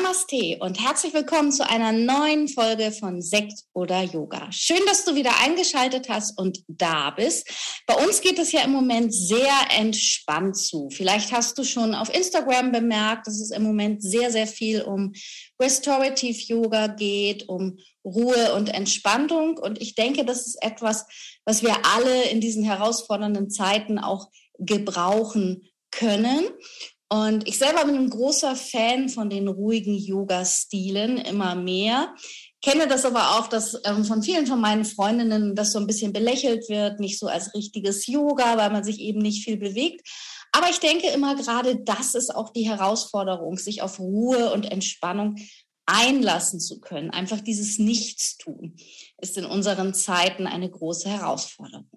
Namaste und herzlich willkommen zu einer neuen Folge von Sekt oder Yoga. Schön, dass du wieder eingeschaltet hast und da bist. Bei uns geht es ja im Moment sehr entspannt zu. Vielleicht hast du schon auf Instagram bemerkt, dass es im Moment sehr, sehr viel um Restorative Yoga geht, um Ruhe und Entspannung. Und ich denke, das ist etwas, was wir alle in diesen herausfordernden Zeiten auch gebrauchen können. Und ich selber bin ein großer Fan von den ruhigen Yoga-Stilen, immer mehr. Kenne das aber auch, dass ähm, von vielen von meinen Freundinnen das so ein bisschen belächelt wird, nicht so als richtiges Yoga, weil man sich eben nicht viel bewegt. Aber ich denke immer gerade, das ist auch die Herausforderung, sich auf Ruhe und Entspannung einlassen zu können. Einfach dieses Nichtstun ist in unseren Zeiten eine große Herausforderung.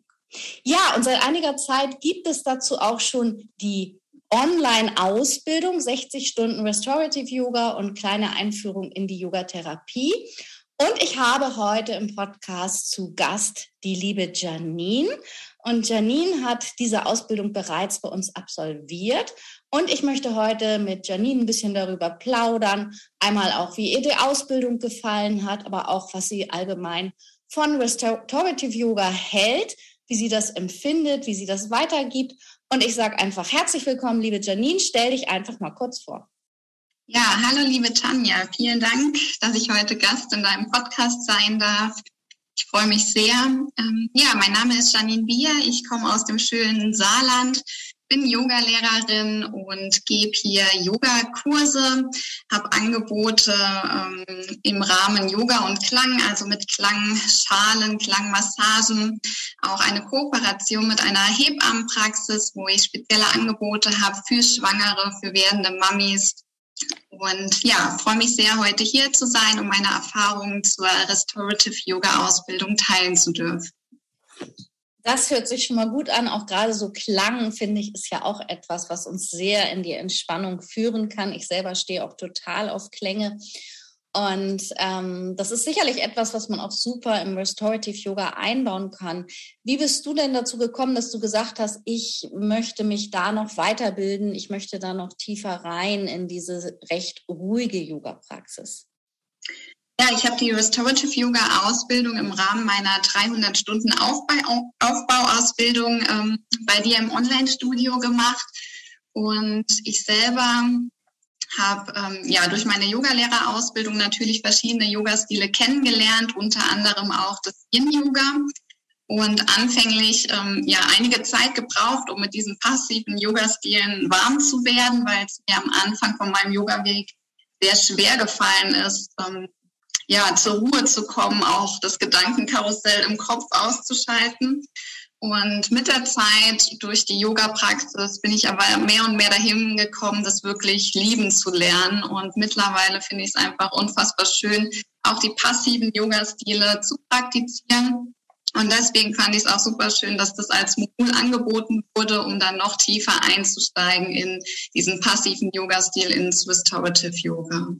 Ja, und seit einiger Zeit gibt es dazu auch schon die Online-Ausbildung, 60 Stunden Restorative Yoga und kleine Einführung in die Yogatherapie. Und ich habe heute im Podcast zu Gast die liebe Janine. Und Janine hat diese Ausbildung bereits bei uns absolviert. Und ich möchte heute mit Janine ein bisschen darüber plaudern. Einmal auch, wie ihr die Ausbildung gefallen hat, aber auch, was sie allgemein von Restorative Yoga hält, wie sie das empfindet, wie sie das weitergibt und ich sage einfach herzlich willkommen, liebe Janine. Stell dich einfach mal kurz vor. Ja, hallo liebe Tanja. Vielen Dank, dass ich heute Gast in deinem Podcast sein darf. Ich freue mich sehr. Ähm, ja, mein Name ist Janine Bier. Ich komme aus dem schönen Saarland, bin Yogalehrerin und gebe hier Yogakurse, habe Angebote ähm, im Rahmen Yoga und Klang, also mit Klangschalen, Klangmassagen, auch eine Kooperation mit einer Hebammenpraxis, wo ich spezielle Angebote habe für Schwangere, für werdende Mamis. Und ja, freue mich sehr, heute hier zu sein, um meine Erfahrungen zur Restorative Yoga Ausbildung teilen zu dürfen. Das hört sich schon mal gut an. Auch gerade so Klang, finde ich, ist ja auch etwas, was uns sehr in die Entspannung führen kann. Ich selber stehe auch total auf Klänge. Und ähm, das ist sicherlich etwas, was man auch super im Restorative Yoga einbauen kann. Wie bist du denn dazu gekommen, dass du gesagt hast, ich möchte mich da noch weiterbilden, ich möchte da noch tiefer rein in diese recht ruhige Yoga-Praxis? Ja, ich habe die Restorative Yoga Ausbildung im Rahmen meiner 300 Stunden Aufbau, Aufbauausbildung ähm, bei dir im Online-Studio gemacht. Und ich selber habe ähm, ja durch meine Yogalehrerausbildung natürlich verschiedene Yoga-Stile kennengelernt, unter anderem auch das Yin-Yoga. Und anfänglich ähm, ja einige Zeit gebraucht, um mit diesen passiven Yoga-Stilen warm zu werden, weil es mir am Anfang von meinem Yoga-Weg sehr schwer gefallen ist, ähm, ja, zur Ruhe zu kommen, auch das Gedankenkarussell im Kopf auszuschalten. Und mit der Zeit durch die Yoga-Praxis bin ich aber mehr und mehr dahin gekommen, das wirklich lieben zu lernen. Und mittlerweile finde ich es einfach unfassbar schön, auch die passiven Yoga-Stile zu praktizieren. Und deswegen fand ich es auch super schön, dass das als Modul angeboten wurde, um dann noch tiefer einzusteigen in diesen passiven Yoga-Stil ins Restorative Yoga.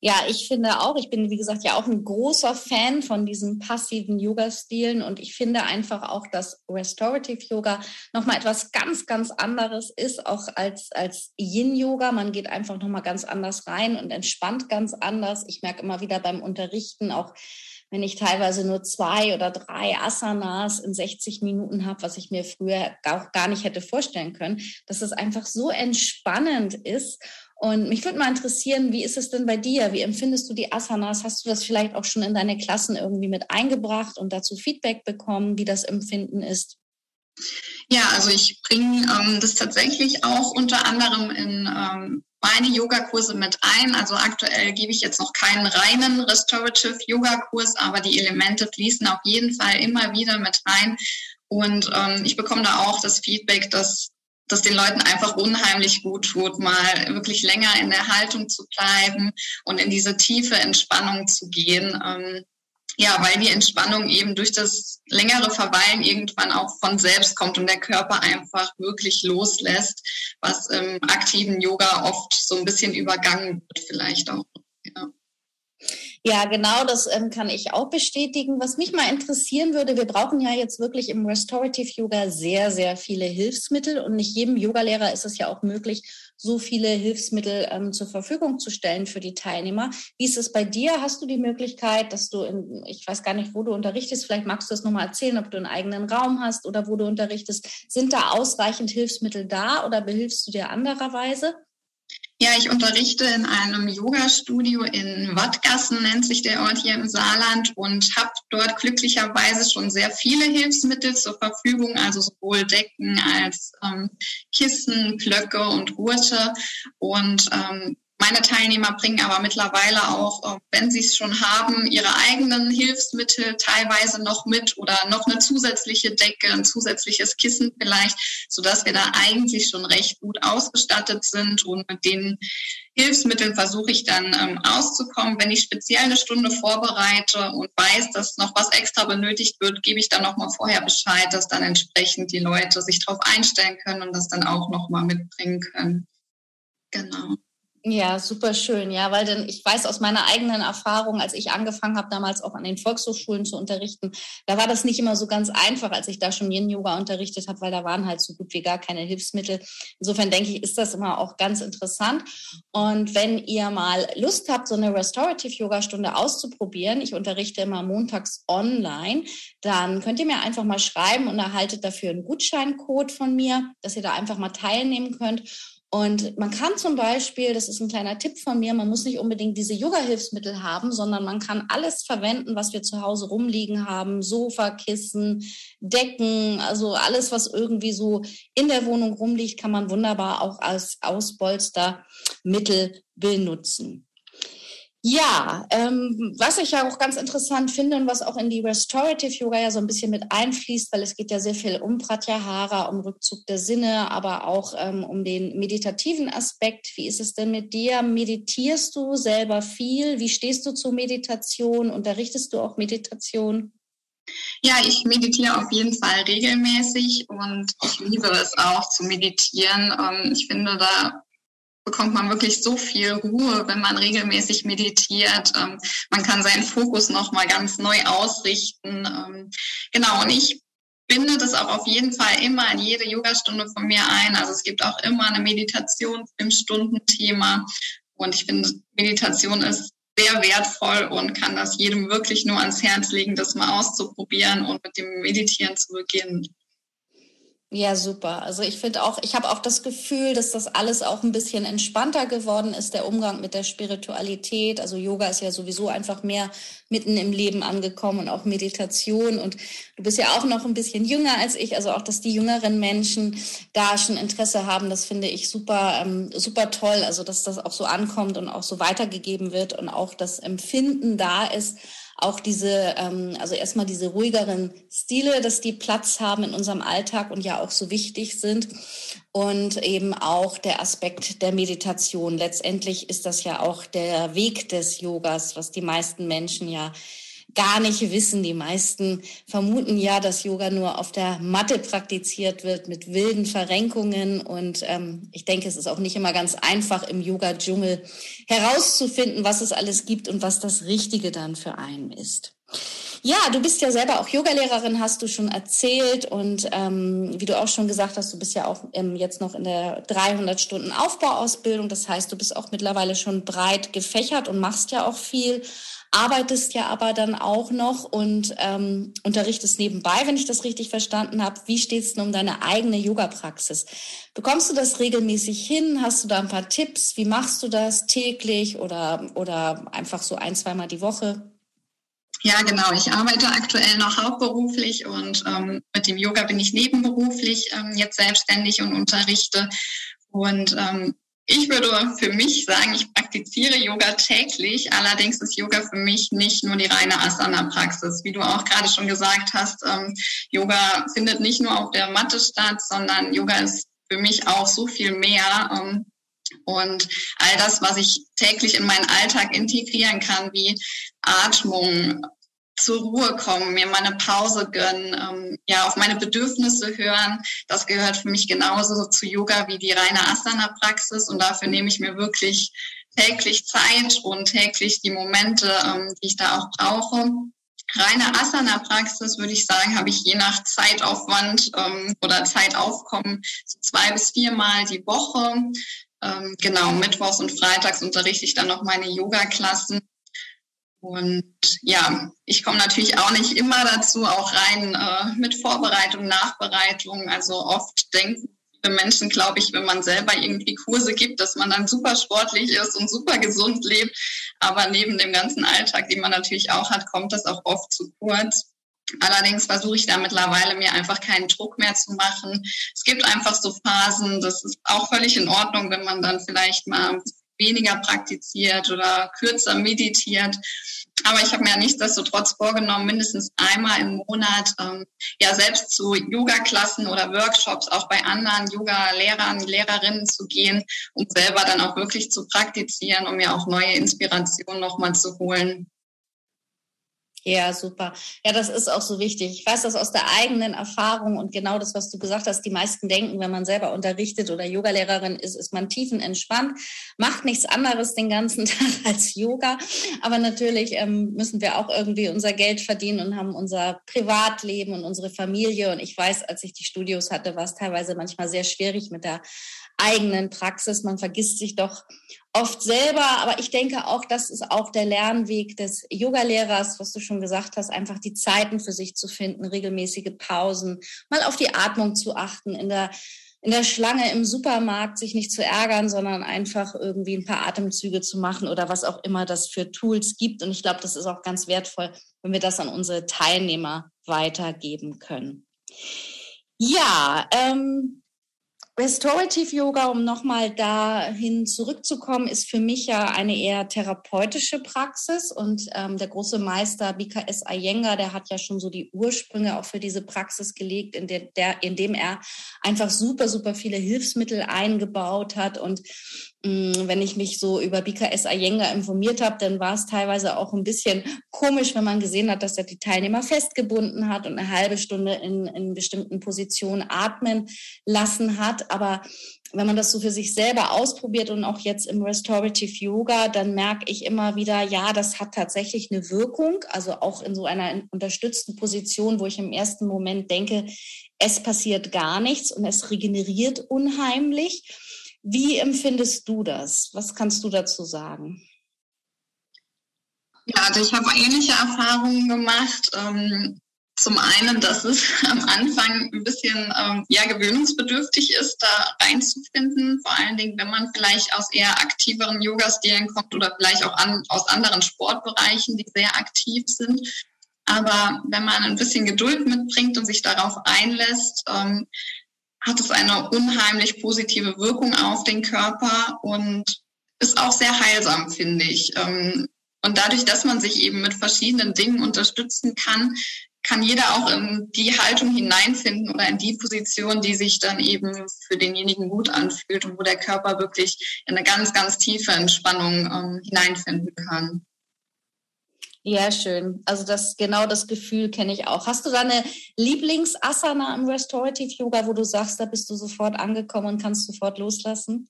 Ja, ich finde auch, ich bin, wie gesagt, ja auch ein großer Fan von diesen passiven Yoga-Stilen und ich finde einfach auch, dass Restorative Yoga nochmal etwas ganz, ganz anderes ist, auch als, als Yin-Yoga. Man geht einfach nochmal ganz anders rein und entspannt ganz anders. Ich merke immer wieder beim Unterrichten auch, wenn ich teilweise nur zwei oder drei Asanas in 60 Minuten habe, was ich mir früher auch gar nicht hätte vorstellen können, dass es einfach so entspannend ist und mich würde mal interessieren, wie ist es denn bei dir? Wie empfindest du die Asanas? Hast du das vielleicht auch schon in deine Klassen irgendwie mit eingebracht und dazu Feedback bekommen, wie das Empfinden ist? Ja, also ich bringe ähm, das tatsächlich auch unter anderem in ähm, meine Yogakurse mit ein. Also aktuell gebe ich jetzt noch keinen reinen Restorative Yoga-Kurs, aber die Elemente fließen auf jeden Fall immer wieder mit rein. Und ähm, ich bekomme da auch das Feedback, dass das den Leuten einfach unheimlich gut tut, mal wirklich länger in der Haltung zu bleiben und in diese tiefe Entspannung zu gehen. Ähm, ja, weil die Entspannung eben durch das längere Verweilen irgendwann auch von selbst kommt und der Körper einfach wirklich loslässt, was im aktiven Yoga oft so ein bisschen übergangen wird vielleicht auch. Ja. Ja, genau, das ähm, kann ich auch bestätigen. Was mich mal interessieren würde, wir brauchen ja jetzt wirklich im Restorative Yoga sehr, sehr viele Hilfsmittel und nicht jedem Yogalehrer ist es ja auch möglich, so viele Hilfsmittel ähm, zur Verfügung zu stellen für die Teilnehmer. Wie ist es bei dir? Hast du die Möglichkeit, dass du in, ich weiß gar nicht, wo du unterrichtest, vielleicht magst du das nochmal erzählen, ob du einen eigenen Raum hast oder wo du unterrichtest. Sind da ausreichend Hilfsmittel da oder behilfst du dir andererweise? Ja, ich unterrichte in einem Yoga-Studio in Wattgassen, nennt sich der Ort hier im Saarland, und habe dort glücklicherweise schon sehr viele Hilfsmittel zur Verfügung, also sowohl Decken als ähm, Kissen, Blöcke und Gurte. Und ähm, meine Teilnehmer bringen aber mittlerweile auch, äh, wenn sie es schon haben, ihre eigenen Hilfsmittel teilweise noch mit oder noch eine zusätzliche Decke, ein zusätzliches Kissen vielleicht, so dass wir da eigentlich schon recht gut ausgestattet sind und mit den Hilfsmitteln versuche ich dann ähm, auszukommen. Wenn ich speziell eine Stunde vorbereite und weiß, dass noch was extra benötigt wird, gebe ich dann nochmal vorher Bescheid, dass dann entsprechend die Leute sich darauf einstellen können und das dann auch nochmal mitbringen können. Genau. Ja, super schön. Ja, weil denn ich weiß aus meiner eigenen Erfahrung, als ich angefangen habe, damals auch an den Volkshochschulen zu unterrichten, da war das nicht immer so ganz einfach, als ich da schon Yin-Yoga unterrichtet habe, weil da waren halt so gut wie gar keine Hilfsmittel. Insofern denke ich, ist das immer auch ganz interessant. Und wenn ihr mal Lust habt, so eine Restorative-Yoga-Stunde auszuprobieren, ich unterrichte immer montags online, dann könnt ihr mir einfach mal schreiben und erhaltet dafür einen Gutscheincode von mir, dass ihr da einfach mal teilnehmen könnt. Und man kann zum Beispiel, das ist ein kleiner Tipp von mir, man muss nicht unbedingt diese Yoga-Hilfsmittel haben, sondern man kann alles verwenden, was wir zu Hause rumliegen haben. Sofa, Kissen, Decken, also alles, was irgendwie so in der Wohnung rumliegt, kann man wunderbar auch als Ausbolstermittel benutzen. Ja, ähm, was ich ja auch ganz interessant finde und was auch in die Restorative Yoga ja so ein bisschen mit einfließt, weil es geht ja sehr viel um Pratyahara, um Rückzug der Sinne, aber auch ähm, um den meditativen Aspekt. Wie ist es denn mit dir? Meditierst du selber viel? Wie stehst du zur Meditation? Unterrichtest du auch Meditation? Ja, ich meditiere auf jeden Fall regelmäßig und ich liebe es auch zu meditieren. Ähm, ich finde, da bekommt man wirklich so viel Ruhe, wenn man regelmäßig meditiert. Ähm, man kann seinen Fokus nochmal ganz neu ausrichten. Ähm, genau, und ich binde das auch auf jeden Fall immer in jede Yogastunde von mir ein. Also es gibt auch immer eine Meditation im Stundenthema. Und ich finde, Meditation ist sehr wertvoll und kann das jedem wirklich nur ans Herz legen, das mal auszuprobieren und mit dem Meditieren zu beginnen. Ja, super. Also ich finde auch, ich habe auch das Gefühl, dass das alles auch ein bisschen entspannter geworden ist, der Umgang mit der Spiritualität. Also Yoga ist ja sowieso einfach mehr mitten im Leben angekommen und auch Meditation. Und du bist ja auch noch ein bisschen jünger als ich. Also auch, dass die jüngeren Menschen da schon Interesse haben, das finde ich super, ähm, super toll. Also dass das auch so ankommt und auch so weitergegeben wird und auch das Empfinden da ist auch diese, ähm, also erstmal diese ruhigeren Stile, dass die Platz haben in unserem Alltag und ja auch so wichtig sind. Und eben auch der Aspekt der Meditation. Letztendlich ist das ja auch der Weg des Yogas, was die meisten Menschen ja gar nicht wissen. Die meisten vermuten ja, dass Yoga nur auf der Matte praktiziert wird mit wilden Verrenkungen. Und ähm, ich denke, es ist auch nicht immer ganz einfach im Yoga-Dschungel herauszufinden, was es alles gibt und was das Richtige dann für einen ist. Ja, du bist ja selber auch Yogalehrerin, hast du schon erzählt. Und ähm, wie du auch schon gesagt hast, du bist ja auch ähm, jetzt noch in der 300 Stunden Aufbauausbildung. Das heißt, du bist auch mittlerweile schon breit gefächert und machst ja auch viel arbeitest ja aber dann auch noch und ähm, unterrichtest nebenbei, wenn ich das richtig verstanden habe. Wie steht es denn um deine eigene Yoga-Praxis? Bekommst du das regelmäßig hin? Hast du da ein paar Tipps? Wie machst du das täglich oder, oder einfach so ein, zweimal die Woche? Ja, genau. Ich arbeite aktuell noch hauptberuflich und ähm, mit dem Yoga bin ich nebenberuflich ähm, jetzt selbstständig und unterrichte. Und ähm, ich würde für mich sagen, ich praktiziere Yoga täglich. Allerdings ist Yoga für mich nicht nur die reine Asana-Praxis. Wie du auch gerade schon gesagt hast, ähm, Yoga findet nicht nur auf der Matte statt, sondern Yoga ist für mich auch so viel mehr. Ähm, und all das, was ich täglich in meinen Alltag integrieren kann, wie Atmung, zur Ruhe kommen, mir mal eine Pause gönnen, ähm, ja, auf meine Bedürfnisse hören. Das gehört für mich genauso zu Yoga wie die reine Asana-Praxis. Und dafür nehme ich mir wirklich täglich Zeit und täglich die Momente, ähm, die ich da auch brauche. Reine Asana-Praxis, würde ich sagen, habe ich je nach Zeitaufwand ähm, oder Zeitaufkommen so zwei bis viermal die Woche. Ähm, genau, mittwochs und freitags unterrichte ich dann noch meine Yoga-Klassen. Und ja, ich komme natürlich auch nicht immer dazu, auch rein äh, mit Vorbereitung, Nachbereitung. Also oft denken viele Menschen, glaube ich, wenn man selber irgendwie Kurse gibt, dass man dann super sportlich ist und super gesund lebt. Aber neben dem ganzen Alltag, den man natürlich auch hat, kommt das auch oft zu kurz. Allerdings versuche ich da mittlerweile mir einfach keinen Druck mehr zu machen. Es gibt einfach so Phasen, das ist auch völlig in Ordnung, wenn man dann vielleicht mal weniger praktiziert oder kürzer meditiert. Aber ich habe mir ja nichtsdestotrotz vorgenommen, mindestens einmal im Monat ähm, ja selbst zu Yoga-Klassen oder Workshops auch bei anderen Yoga-Lehrern, Lehrerinnen zu gehen und selber dann auch wirklich zu praktizieren, um mir auch neue Inspirationen nochmal zu holen. Ja, super. Ja, das ist auch so wichtig. Ich weiß das aus der eigenen Erfahrung und genau das, was du gesagt hast. Die meisten denken, wenn man selber unterrichtet oder Yogalehrerin ist, ist man tiefenentspannt, macht nichts anderes den ganzen Tag als Yoga. Aber natürlich ähm, müssen wir auch irgendwie unser Geld verdienen und haben unser Privatleben und unsere Familie. Und ich weiß, als ich die Studios hatte, war es teilweise manchmal sehr schwierig mit der eigenen Praxis. Man vergisst sich doch oft selber, aber ich denke auch, das ist auch der Lernweg des Yogalehrers, was du schon gesagt hast, einfach die Zeiten für sich zu finden, regelmäßige Pausen, mal auf die Atmung zu achten, in der in der Schlange im Supermarkt sich nicht zu ärgern, sondern einfach irgendwie ein paar Atemzüge zu machen oder was auch immer das für Tools gibt. Und ich glaube, das ist auch ganz wertvoll, wenn wir das an unsere Teilnehmer weitergeben können. Ja, ähm, Restorative Yoga, um nochmal dahin zurückzukommen, ist für mich ja eine eher therapeutische Praxis. Und ähm, der große Meister BKS Iyengar, der hat ja schon so die Ursprünge auch für diese Praxis gelegt, in der, der indem er einfach super, super viele Hilfsmittel eingebaut hat. Und wenn ich mich so über BKS Iyengar informiert habe, dann war es teilweise auch ein bisschen komisch, wenn man gesehen hat, dass er die Teilnehmer festgebunden hat und eine halbe Stunde in, in bestimmten Positionen atmen lassen hat. Aber wenn man das so für sich selber ausprobiert und auch jetzt im Restorative Yoga, dann merke ich immer wieder, ja, das hat tatsächlich eine Wirkung. Also auch in so einer unterstützten Position, wo ich im ersten Moment denke, es passiert gar nichts und es regeneriert unheimlich. Wie empfindest du das? Was kannst du dazu sagen? Ja, also ich habe ähnliche Erfahrungen gemacht. Ähm, zum einen, dass es am Anfang ein bisschen ähm, ja, gewöhnungsbedürftig ist, da reinzufinden. Vor allen Dingen, wenn man vielleicht aus eher aktiveren Yoga-Stilen kommt oder vielleicht auch an, aus anderen Sportbereichen, die sehr aktiv sind. Aber wenn man ein bisschen Geduld mitbringt und sich darauf einlässt, ähm, hat es eine unheimlich positive Wirkung auf den Körper und ist auch sehr heilsam, finde ich. Ähm, und dadurch, dass man sich eben mit verschiedenen Dingen unterstützen kann, kann jeder auch in die Haltung hineinfinden oder in die Position, die sich dann eben für denjenigen gut anfühlt und wo der Körper wirklich in eine ganz, ganz tiefe Entspannung ähm, hineinfinden kann. Ja, schön. Also das genau das Gefühl kenne ich auch. Hast du da eine Lieblingsasana im Restorative Yoga, wo du sagst, da bist du sofort angekommen und kannst sofort loslassen?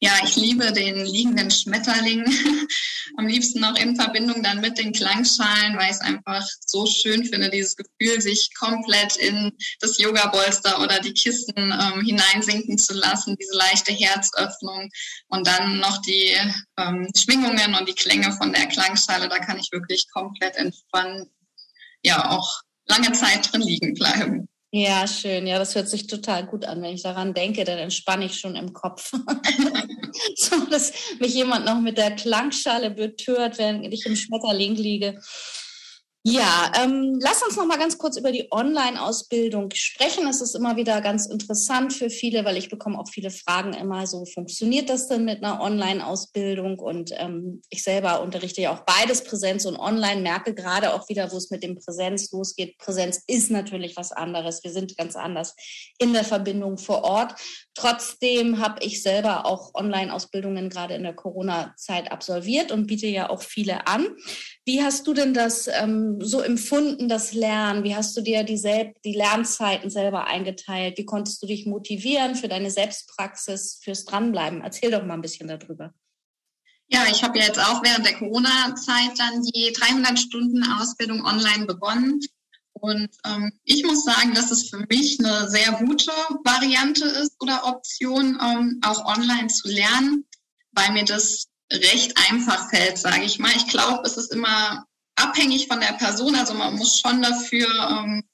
Ja, ich liebe den liegenden Schmetterling. Am liebsten noch in Verbindung dann mit den Klangschalen, weil ich es einfach so schön finde, dieses Gefühl, sich komplett in das Yoga-Bolster oder die Kissen ähm, hineinsinken zu lassen, diese leichte Herzöffnung und dann noch die ähm, Schwingungen und die Klänge von der Klangschale. Da kann ich wirklich komplett entspannen, ja, auch lange Zeit drin liegen bleiben. Ja, schön. Ja, das hört sich total gut an. Wenn ich daran denke, dann entspanne ich schon im Kopf. so, dass mich jemand noch mit der Klangschale betört, während ich im Schmetterling liege. Ja, ähm, lass uns noch mal ganz kurz über die Online-Ausbildung sprechen. Das ist immer wieder ganz interessant für viele, weil ich bekomme auch viele Fragen immer so, funktioniert das denn mit einer Online-Ausbildung? Und ähm, ich selber unterrichte ja auch beides, Präsenz und Online, merke gerade auch wieder, wo es mit dem Präsenz losgeht. Präsenz ist natürlich was anderes. Wir sind ganz anders in der Verbindung vor Ort. Trotzdem habe ich selber auch Online-Ausbildungen gerade in der Corona-Zeit absolviert und biete ja auch viele an. Wie hast du denn das ähm, so empfunden, das Lernen? Wie hast du dir die, Sel die Lernzeiten selber eingeteilt? Wie konntest du dich motivieren für deine Selbstpraxis, fürs Dranbleiben? Erzähl doch mal ein bisschen darüber. Ja, ich habe ja jetzt auch während der Corona-Zeit dann die 300 Stunden Ausbildung online begonnen und ähm, ich muss sagen, dass es für mich eine sehr gute Variante ist oder Option, ähm, auch online zu lernen, weil mir das recht einfach fällt, sage ich mal. Ich glaube, es ist immer abhängig von der Person. Also man muss schon dafür ähm,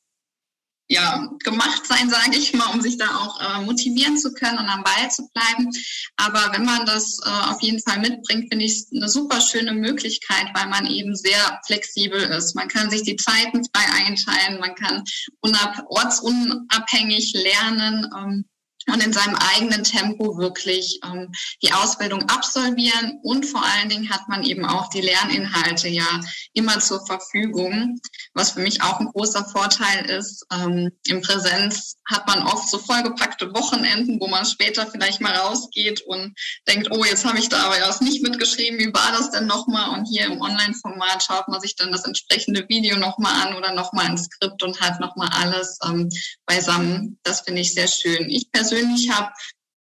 ja, gemacht sein, sage ich mal, um sich da auch äh, motivieren zu können und am Ball zu bleiben. Aber wenn man das äh, auf jeden Fall mitbringt, finde ich es eine super schöne Möglichkeit, weil man eben sehr flexibel ist. Man kann sich die Zeiten frei einteilen, man kann ortsunabhängig lernen. Ähm, und in seinem eigenen Tempo wirklich ähm, die Ausbildung absolvieren. Und vor allen Dingen hat man eben auch die Lerninhalte ja immer zur Verfügung, was für mich auch ein großer Vorteil ist. Ähm, Im Präsenz hat man oft so vollgepackte Wochenenden, wo man später vielleicht mal rausgeht und denkt, oh, jetzt habe ich da aber was nicht mitgeschrieben, wie war das denn nochmal? Und hier im Online-Format schaut man sich dann das entsprechende Video nochmal an oder nochmal ein Skript und hat nochmal alles ähm, beisammen. Das finde ich sehr schön. Ich persönlich persönlich habe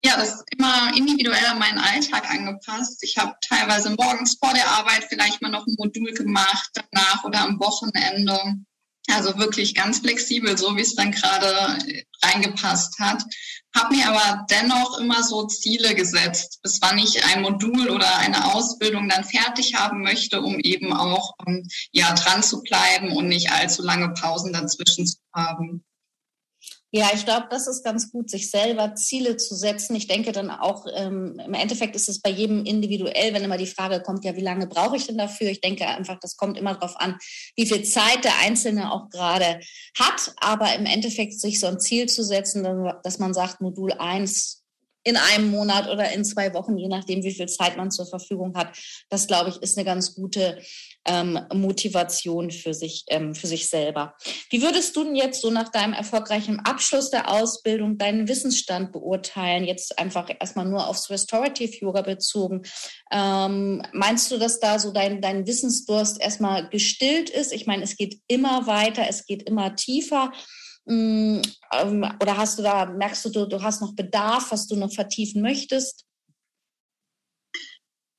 ja, das immer individuell an meinen Alltag angepasst. Ich habe teilweise morgens vor der Arbeit vielleicht mal noch ein Modul gemacht, danach oder am Wochenende. Also wirklich ganz flexibel, so wie es dann gerade reingepasst hat. Habe mir aber dennoch immer so Ziele gesetzt, bis wann ich ein Modul oder eine Ausbildung dann fertig haben möchte, um eben auch um, ja dran zu bleiben und nicht allzu lange Pausen dazwischen zu haben. Ja, ich glaube, das ist ganz gut, sich selber Ziele zu setzen. Ich denke dann auch, ähm, im Endeffekt ist es bei jedem individuell, wenn immer die Frage kommt, ja, wie lange brauche ich denn dafür? Ich denke einfach, das kommt immer darauf an, wie viel Zeit der Einzelne auch gerade hat. Aber im Endeffekt sich so ein Ziel zu setzen, dass man sagt, Modul 1 in einem Monat oder in zwei Wochen, je nachdem, wie viel Zeit man zur Verfügung hat. Das, glaube ich, ist eine ganz gute ähm, Motivation für sich, ähm, für sich selber. Wie würdest du denn jetzt so nach deinem erfolgreichen Abschluss der Ausbildung deinen Wissensstand beurteilen? Jetzt einfach erstmal nur aufs Restorative Yoga bezogen. Ähm, meinst du, dass da so dein, dein Wissensdurst erstmal gestillt ist? Ich meine, es geht immer weiter, es geht immer tiefer. Mm, ähm, oder hast du da, merkst du, du, hast noch Bedarf, was du noch vertiefen möchtest?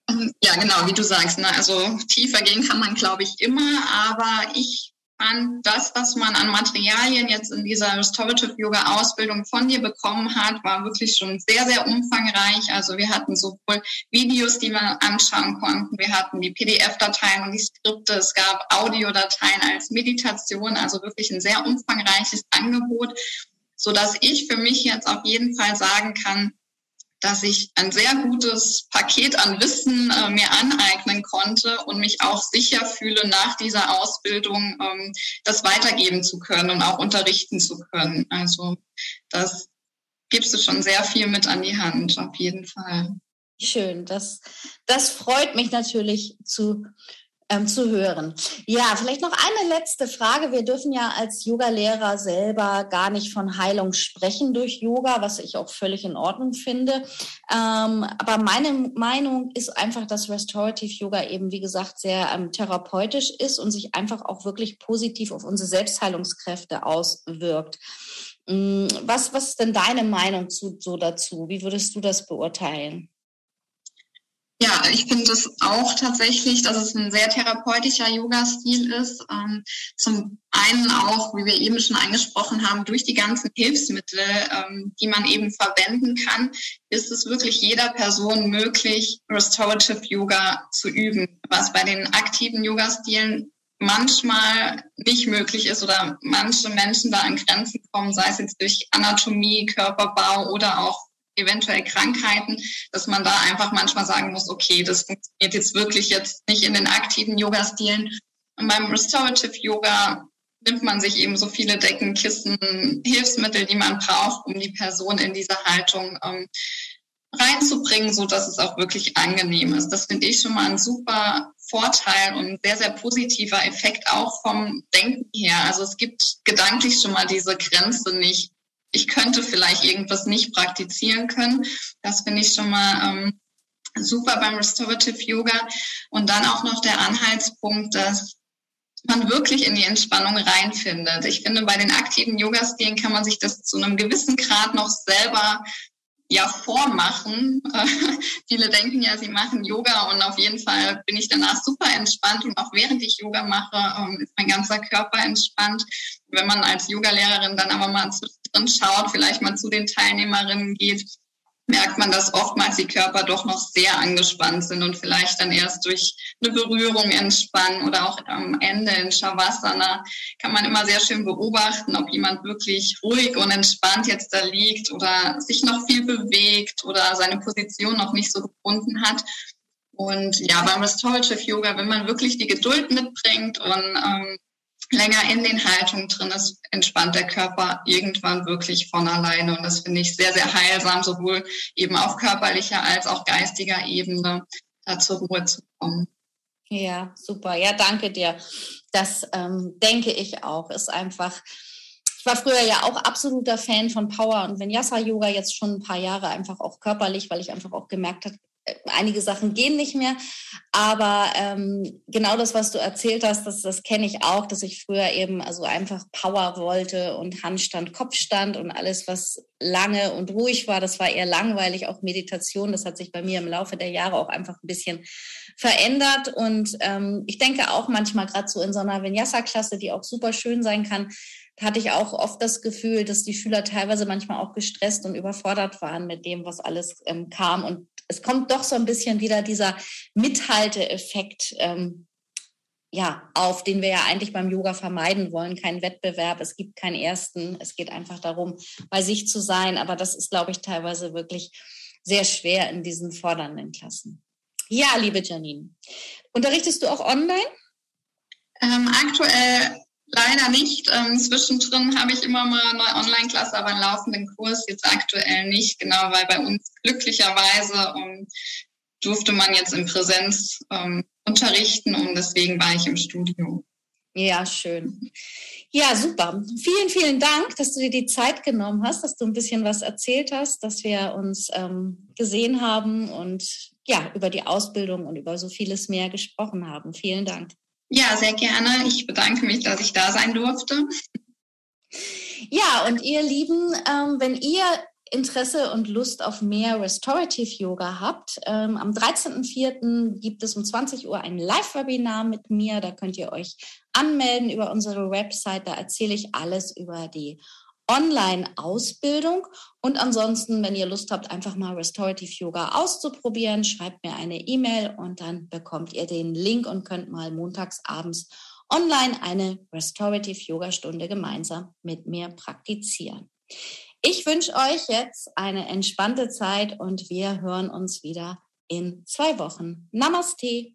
Ähm, ja, genau, wie du sagst. Ne? Also tiefer gehen kann man, glaube ich, immer. Aber ich fand, das, was man an Materialien jetzt in dieser Restorative Yoga Ausbildung von dir bekommen hat, war wirklich schon sehr, sehr umfangreich. Also wir hatten sowohl Videos, die wir anschauen konnten, wir hatten die PDF-Dateien und die Skripte, es gab Audiodateien als Meditation, also wirklich ein sehr umfangreiches Angebot, so dass ich für mich jetzt auf jeden Fall sagen kann, dass ich ein sehr gutes Paket an Wissen äh, mir aneignen konnte und mich auch sicher fühle, nach dieser Ausbildung ähm, das weitergeben zu können und auch unterrichten zu können. Also das gibst du schon sehr viel mit an die Hand, auf jeden Fall. Schön, das, das freut mich natürlich zu ähm, zu hören. Ja, vielleicht noch eine letzte Frage. Wir dürfen ja als Yogalehrer selber gar nicht von Heilung sprechen durch Yoga, was ich auch völlig in Ordnung finde. Ähm, aber meine Meinung ist einfach, dass Restorative Yoga eben, wie gesagt, sehr ähm, therapeutisch ist und sich einfach auch wirklich positiv auf unsere Selbstheilungskräfte auswirkt. Mm, was, was ist denn deine Meinung zu, so dazu? Wie würdest du das beurteilen? Ja, ich finde es auch tatsächlich, dass es ein sehr therapeutischer Yoga-Stil ist. Ähm, zum einen auch, wie wir eben schon angesprochen haben, durch die ganzen Hilfsmittel, ähm, die man eben verwenden kann, ist es wirklich jeder Person möglich, Restorative Yoga zu üben, was bei den aktiven Yoga-Stilen manchmal nicht möglich ist oder manche Menschen da an Grenzen kommen, sei es jetzt durch Anatomie, Körperbau oder auch eventuell Krankheiten, dass man da einfach manchmal sagen muss, okay, das funktioniert jetzt wirklich jetzt nicht in den aktiven Yoga-Stilen. Und beim Restorative Yoga nimmt man sich eben so viele Decken, Kissen, Hilfsmittel, die man braucht, um die Person in diese Haltung ähm, reinzubringen, so dass es auch wirklich angenehm ist. Das finde ich schon mal ein super Vorteil und sehr, sehr positiver Effekt auch vom Denken her. Also es gibt gedanklich schon mal diese Grenze nicht. Ich könnte vielleicht irgendwas nicht praktizieren können. Das finde ich schon mal ähm, super beim Restorative Yoga. Und dann auch noch der Anhaltspunkt, dass man wirklich in die Entspannung reinfindet. Ich finde, bei den aktiven Yoga-Stilen kann man sich das zu einem gewissen Grad noch selber ja vormachen. Viele denken ja, sie machen Yoga und auf jeden Fall bin ich danach super entspannt und auch während ich Yoga mache, ähm, ist mein ganzer Körper entspannt. Wenn man als Yogalehrerin dann aber mal drin schaut, vielleicht mal zu den Teilnehmerinnen geht, merkt man, dass oftmals die Körper doch noch sehr angespannt sind und vielleicht dann erst durch eine Berührung entspannen oder auch am Ende in Shavasana kann man immer sehr schön beobachten, ob jemand wirklich ruhig und entspannt jetzt da liegt oder sich noch viel bewegt oder seine Position noch nicht so gefunden hat. Und ja, beim Restorative Yoga, wenn man wirklich die Geduld mitbringt und ähm, länger in den Haltungen drin ist, entspannt der Körper irgendwann wirklich von alleine. Und das finde ich sehr, sehr heilsam, sowohl eben auf körperlicher als auch geistiger Ebene da zur Ruhe zu kommen. Ja, super. Ja, danke dir. Das ähm, denke ich auch. Ist einfach, ich war früher ja auch absoluter Fan von Power und Vinyasa Yoga jetzt schon ein paar Jahre einfach auch körperlich, weil ich einfach auch gemerkt habe, einige Sachen gehen nicht mehr. Aber ähm, genau das, was du erzählt hast, das, das kenne ich auch, dass ich früher eben also einfach Power wollte und Handstand, Kopfstand und alles, was lange und ruhig war, das war eher langweilig. Auch Meditation, das hat sich bei mir im Laufe der Jahre auch einfach ein bisschen verändert. Und ähm, ich denke auch manchmal gerade so in so einer Vinyasa-Klasse, die auch super schön sein kann, hatte ich auch oft das Gefühl, dass die Schüler teilweise manchmal auch gestresst und überfordert waren mit dem, was alles ähm, kam. Und es kommt doch so ein bisschen wieder dieser Mithalteeffekt ähm, ja, auf, den wir ja eigentlich beim Yoga vermeiden wollen. Kein Wettbewerb, es gibt keinen ersten. Es geht einfach darum, bei sich zu sein. Aber das ist, glaube ich, teilweise wirklich sehr schwer in diesen fordernden Klassen. Ja, liebe Janine, unterrichtest du auch online? Ähm, aktuell Leider nicht. Ähm, zwischendrin habe ich immer mal eine Online-Klasse, aber einen laufenden Kurs jetzt aktuell nicht. Genau, weil bei uns glücklicherweise ähm, durfte man jetzt in Präsenz ähm, unterrichten und deswegen war ich im Studio. Ja, schön. Ja, super. Vielen, vielen Dank, dass du dir die Zeit genommen hast, dass du ein bisschen was erzählt hast, dass wir uns ähm, gesehen haben und ja, über die Ausbildung und über so vieles mehr gesprochen haben. Vielen Dank. Ja, sehr gerne. Ich bedanke mich, dass ich da sein durfte. Ja, und ihr Lieben, ähm, wenn ihr Interesse und Lust auf mehr Restorative Yoga habt, ähm, am 13.04. gibt es um 20 Uhr ein Live-Webinar mit mir. Da könnt ihr euch anmelden über unsere Website. Da erzähle ich alles über die Online-Ausbildung. Und ansonsten, wenn ihr Lust habt, einfach mal Restorative Yoga auszuprobieren, schreibt mir eine E-Mail und dann bekommt ihr den Link und könnt mal montags abends online eine Restorative Yoga Stunde gemeinsam mit mir praktizieren. Ich wünsche euch jetzt eine entspannte Zeit und wir hören uns wieder in zwei Wochen. Namaste.